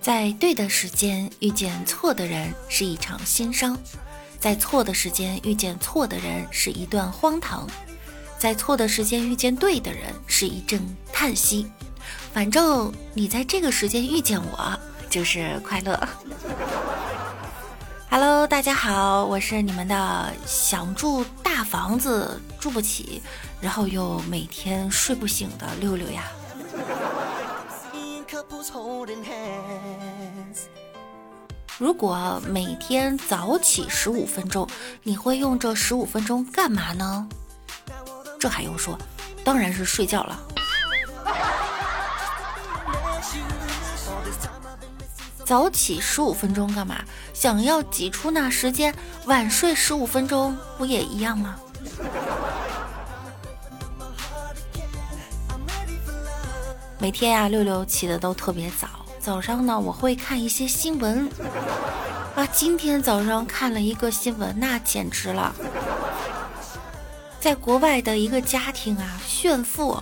在对的时间遇见错的人是一场心伤，在错的时间遇见错的人是一段荒唐，在错的时间遇见对的人是一阵叹息。反正你在这个时间遇见我就是快乐。Hello，大家好，我是你们的想住大房子住不起，然后又每天睡不醒的六六呀。如果每天早起十五分钟，你会用这十五分钟干嘛呢？这还用说？当然是睡觉了。早起十五分钟干嘛？想要挤出那时间，晚睡十五分钟不也一样吗？每天呀，六六起的都特别早。早上呢，我会看一些新闻。啊，今天早上看了一个新闻，那简直了！在国外的一个家庭啊，炫富，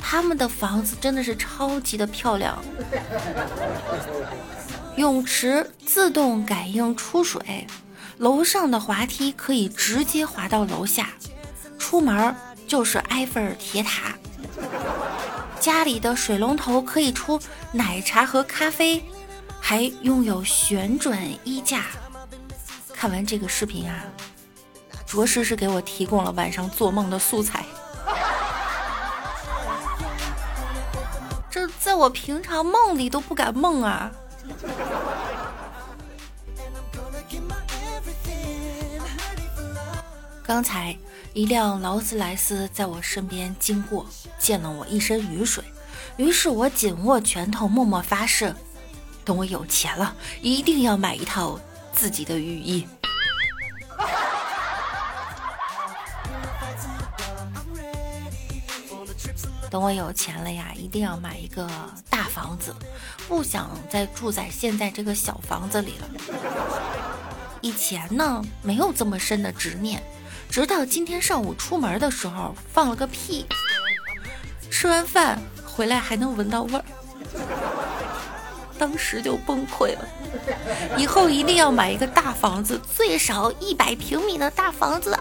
他们的房子真的是超级的漂亮。泳池自动感应出水，楼上的滑梯可以直接滑到楼下，出门就是埃菲尔铁塔。家里的水龙头可以出奶茶和咖啡，还拥有旋转衣架。看完这个视频啊，着实是给我提供了晚上做梦的素材。这在我平常梦里都不敢梦啊。刚才一辆劳斯莱斯在我身边经过，溅了我一身雨水。于是我紧握拳头，默默发誓：等我有钱了，一定要买一套自己的雨衣。等我有钱了呀，一定要买一个大房子，不想再住在现在这个小房子里了。以前呢，没有这么深的执念，直到今天上午出门的时候放了个屁，吃完饭回来还能闻到味儿，当时就崩溃了。以后一定要买一个大房子，最少一百平米的大房子。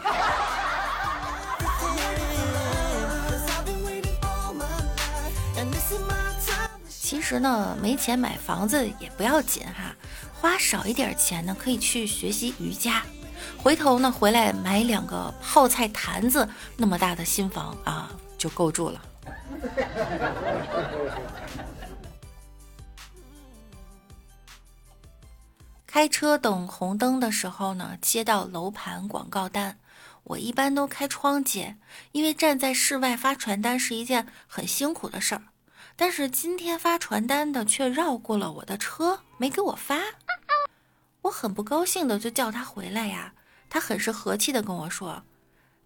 实呢，没钱买房子也不要紧哈，花少一点钱呢，可以去学习瑜伽，回头呢回来买两个泡菜坛子那么大的新房啊，就够住了。开车等红灯的时候呢，接到楼盘广告单，我一般都开窗接，因为站在室外发传单是一件很辛苦的事儿。但是今天发传单的却绕过了我的车，没给我发，我很不高兴的就叫他回来呀。他很是和气的跟我说：“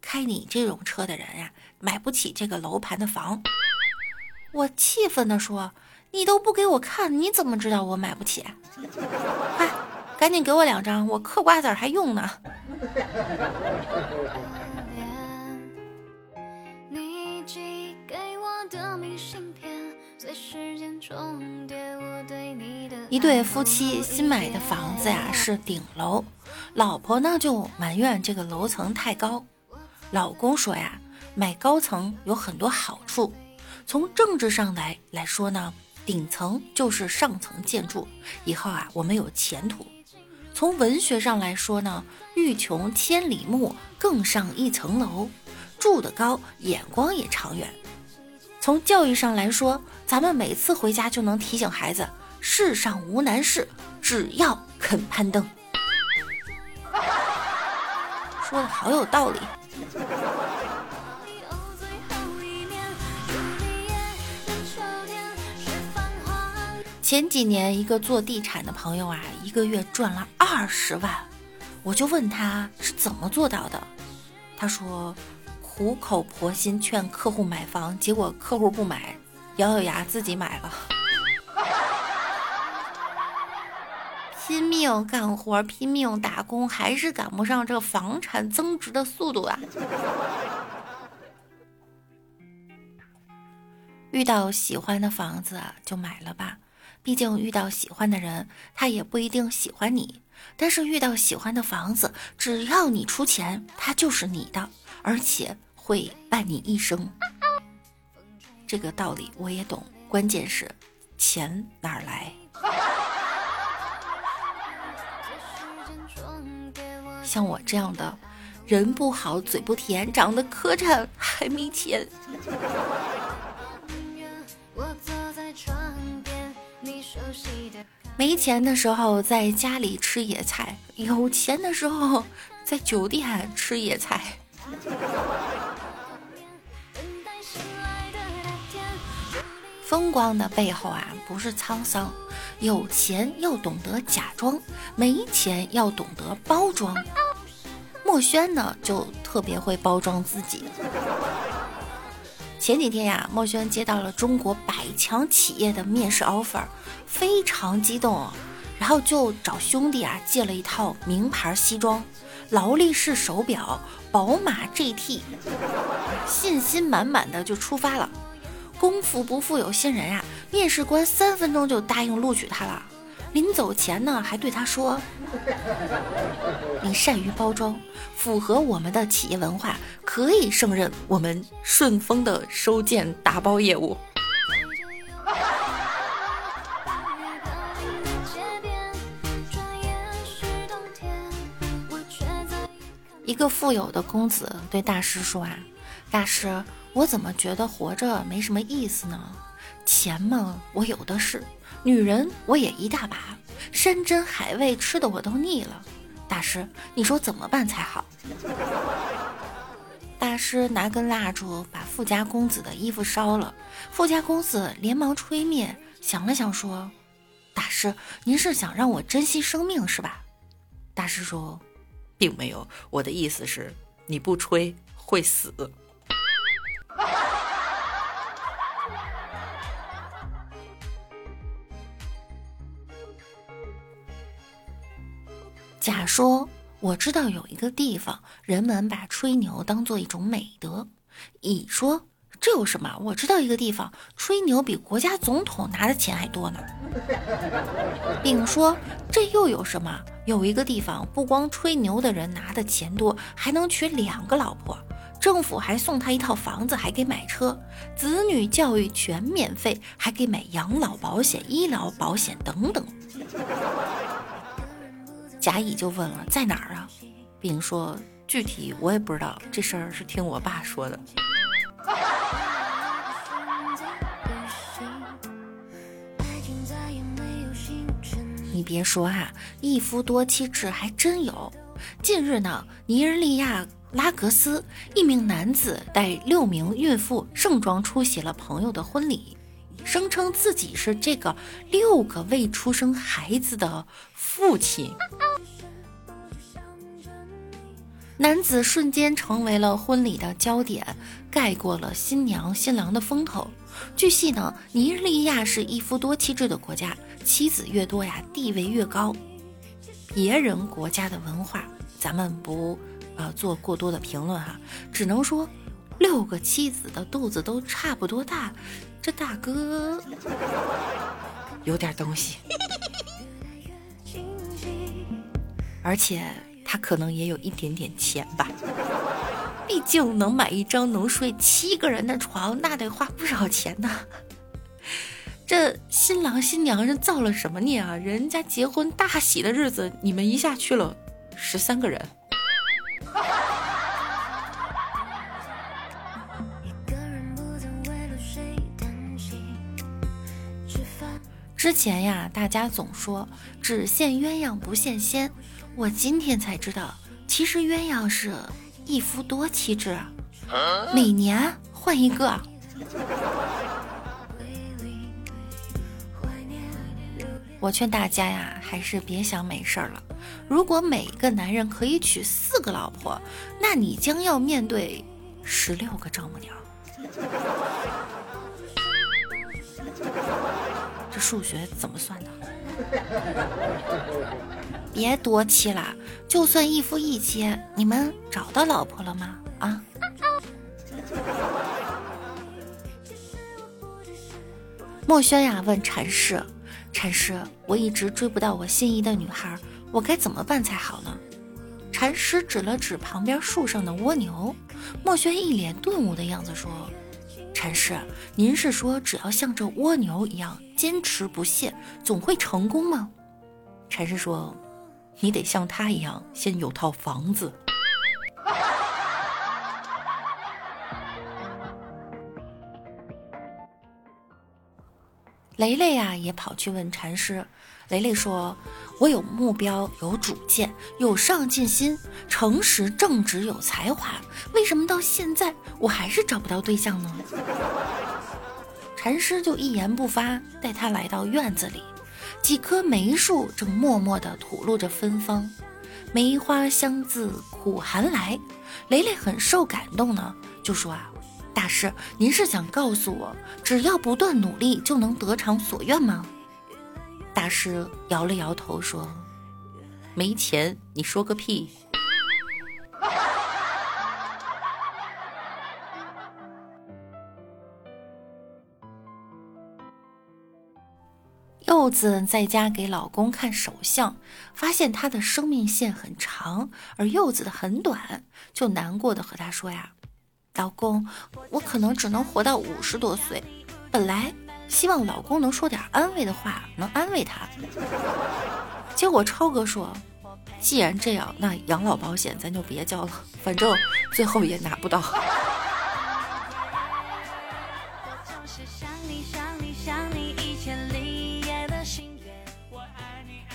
开你这种车的人呀，买不起这个楼盘的房。”我气愤的说：“你都不给我看，你怎么知道我买不起？快，赶紧给我两张，我嗑瓜子还用呢。”一对夫妻新买的房子呀是顶楼，老婆呢就埋怨这个楼层太高，老公说呀买高层有很多好处，从政治上来来说呢，顶层就是上层建筑，以后啊我们有前途；从文学上来说呢，欲穷千里目，更上一层楼，住得高，眼光也长远；从教育上来说，咱们每次回家就能提醒孩子。世上无难事，只要肯攀登。说的好有道理。前几年，一个做地产的朋友啊，一个月赚了二十万，我就问他是怎么做到的。他说，苦口婆心劝客户买房，结果客户不买，咬咬牙自己买了。拼命干活，拼命打工，还是赶不上这房产增值的速度啊！遇到喜欢的房子就买了吧，毕竟遇到喜欢的人，他也不一定喜欢你。但是遇到喜欢的房子，只要你出钱，它就是你的，而且会伴你一生。这个道理我也懂，关键是钱哪儿来？像我这样的人不好嘴不甜，长得磕碜还没钱。没钱的时候在家里吃野菜，有钱的时候在酒店吃野菜。风光的背后啊，不是沧桑。有钱要懂得假装，没钱要懂得包装。墨轩呢，就特别会包装自己。前几天呀，墨轩接到了中国百强企业的面试 offer，非常激动，然后就找兄弟啊借了一套名牌西装、劳力士手表、宝马 GT，信心满满的就出发了。功夫不负有心人呀，面试官三分钟就答应录取他了。临走前呢，还对他说：“你善于包装，符合我们的企业文化，可以胜任我们顺丰的收件打包业务。”一个富有的公子对大师说：“啊，大师。”我怎么觉得活着没什么意思呢？钱嘛，我有的是；女人我也一大把，山珍海味吃的我都腻了。大师，你说怎么办才好？大师拿根蜡烛把富家公子的衣服烧了，富家公子连忙吹灭，想了想说：“大师，您是想让我珍惜生命是吧？”大师说：“并没有，我的意思是，你不吹会死。”甲说：“我知道有一个地方，人们把吹牛当做一种美德。”乙说：“这有什么？我知道一个地方，吹牛比国家总统拿的钱还多呢。”丙说：“这又有什么？有一个地方，不光吹牛的人拿的钱多，还能娶两个老婆，政府还送他一套房子，还给买车，子女教育全免费，还给买养老保险、医疗保险等等。”甲乙就问了在哪儿啊？丙说具体我也不知道，这事儿是听我爸说的。你别说哈，一夫多妻制还真有。近日呢，尼日利亚拉格斯一名男子带六名孕妇盛装出席了朋友的婚礼。声称自己是这个六个未出生孩子的父亲，男子瞬间成为了婚礼的焦点，盖过了新娘新郎的风头。据悉呢，尼日利亚是一夫多妻制的国家，妻子越多呀，地位越高。别人国家的文化，咱们不呃做过多的评论哈，只能说六个妻子的肚子都差不多大。这大哥有点东西，而且他可能也有一点点钱吧。毕竟能买一张能睡七个人的床，那得花不少钱呢。这新郎新娘是造了什么孽啊？人家结婚大喜的日子，你们一下去了十三个人。之前呀，大家总说只羡鸳鸯不羡仙，我今天才知道，其实鸳鸯是一夫多妻制，每年换一个。我劝大家呀，还是别想美事儿了。如果每个男人可以娶四个老婆，那你将要面对十六个丈母娘。数学怎么算的？别多妻了，就算一夫一妻，你们找到老婆了吗？啊？墨轩呀，问禅师：“禅师，我一直追不到我心仪的女孩，我该怎么办才好呢？”禅师指了指旁边树上的蜗牛，墨轩一脸顿悟的样子说：“禅师，您是说只要像这蜗牛一样坚持不懈，总会成功吗？”禅师说：“你得像他一样，先有套房子。”雷雷呀，也跑去问禅师。雷雷说：“我有目标，有主见，有上进心，诚实正直，有才华。为什么到现在我还是找不到对象呢？” 禅师就一言不发，带他来到院子里，几棵梅树正默默地吐露着芬芳，梅花香自苦寒来。雷雷很受感动呢，就说啊。大师，您是想告诉我，只要不断努力就能得偿所愿吗？大师摇了摇头说：“没钱，你说个屁！” 柚子在家给老公看手相，发现他的生命线很长，而柚子的很短，就难过的和他说呀。老公，我可能只能活到五十多岁。本来希望老公能说点安慰的话，能安慰他。结果超哥说：“既然这样，那养老保险咱就别交了，反正最后也拿不到。”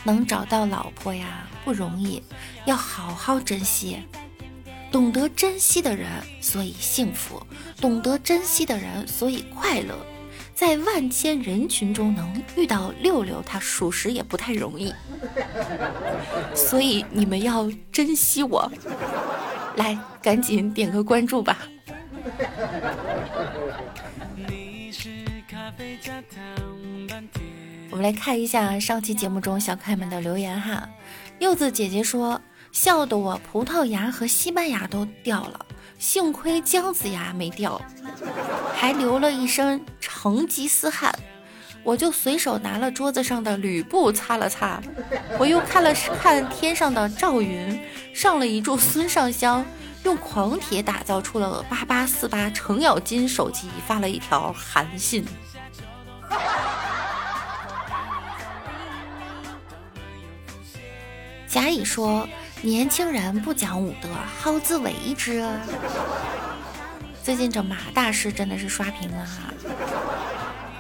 能找到老婆呀不容易，要好好珍惜。懂得珍惜的人，所以幸福；懂得珍惜的人，所以快乐。在万千人群中能遇到六六，他属实也不太容易。所以你们要珍惜我，来，赶紧点个关注吧。我们来看一下上期节目中小可爱们的留言哈。柚子姐姐说。笑得我葡萄牙和西班牙都掉了，幸亏姜子牙没掉，还流了一身成吉思汗。我就随手拿了桌子上的吕布擦了擦，我又看了看天上的赵云，上了一柱孙尚香，用狂铁打造出了八八四八程咬金手机，发了一条韩信。甲乙说。年轻人不讲武德，好自为之。最近这马大师真的是刷屏了哈。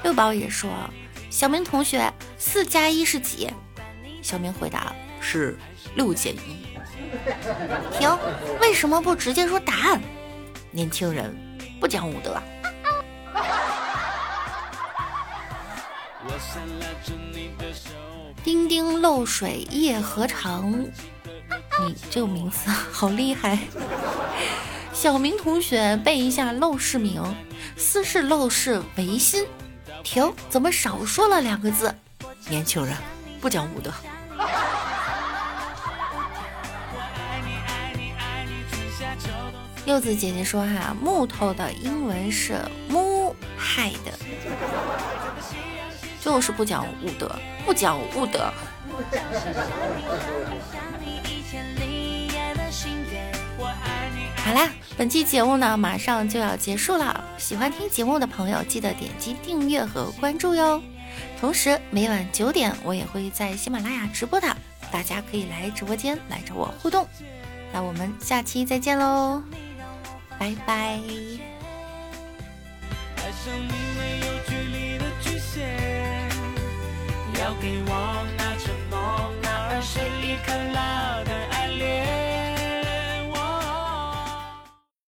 六宝也说，小明同学，四加一是几？小明回答是六减一。停，为什么不直接说答案？年轻人不讲武德。丁丁漏水夜何长？你这个名字好厉害，小明同学背一下陋室铭：斯是陋室，唯心。停，怎么少说了两个字？年轻人不讲武德。柚子姐姐说哈，木头的英文是 moonhide，就是不讲武德，不讲武德。好啦，本期节目呢马上就要结束了。喜欢听节目的朋友，记得点击订阅和关注哟。同时每晚九点我也会在喜马拉雅直播的，大家可以来直播间来找我互动。那我们下期再见喽，拜拜。要给我。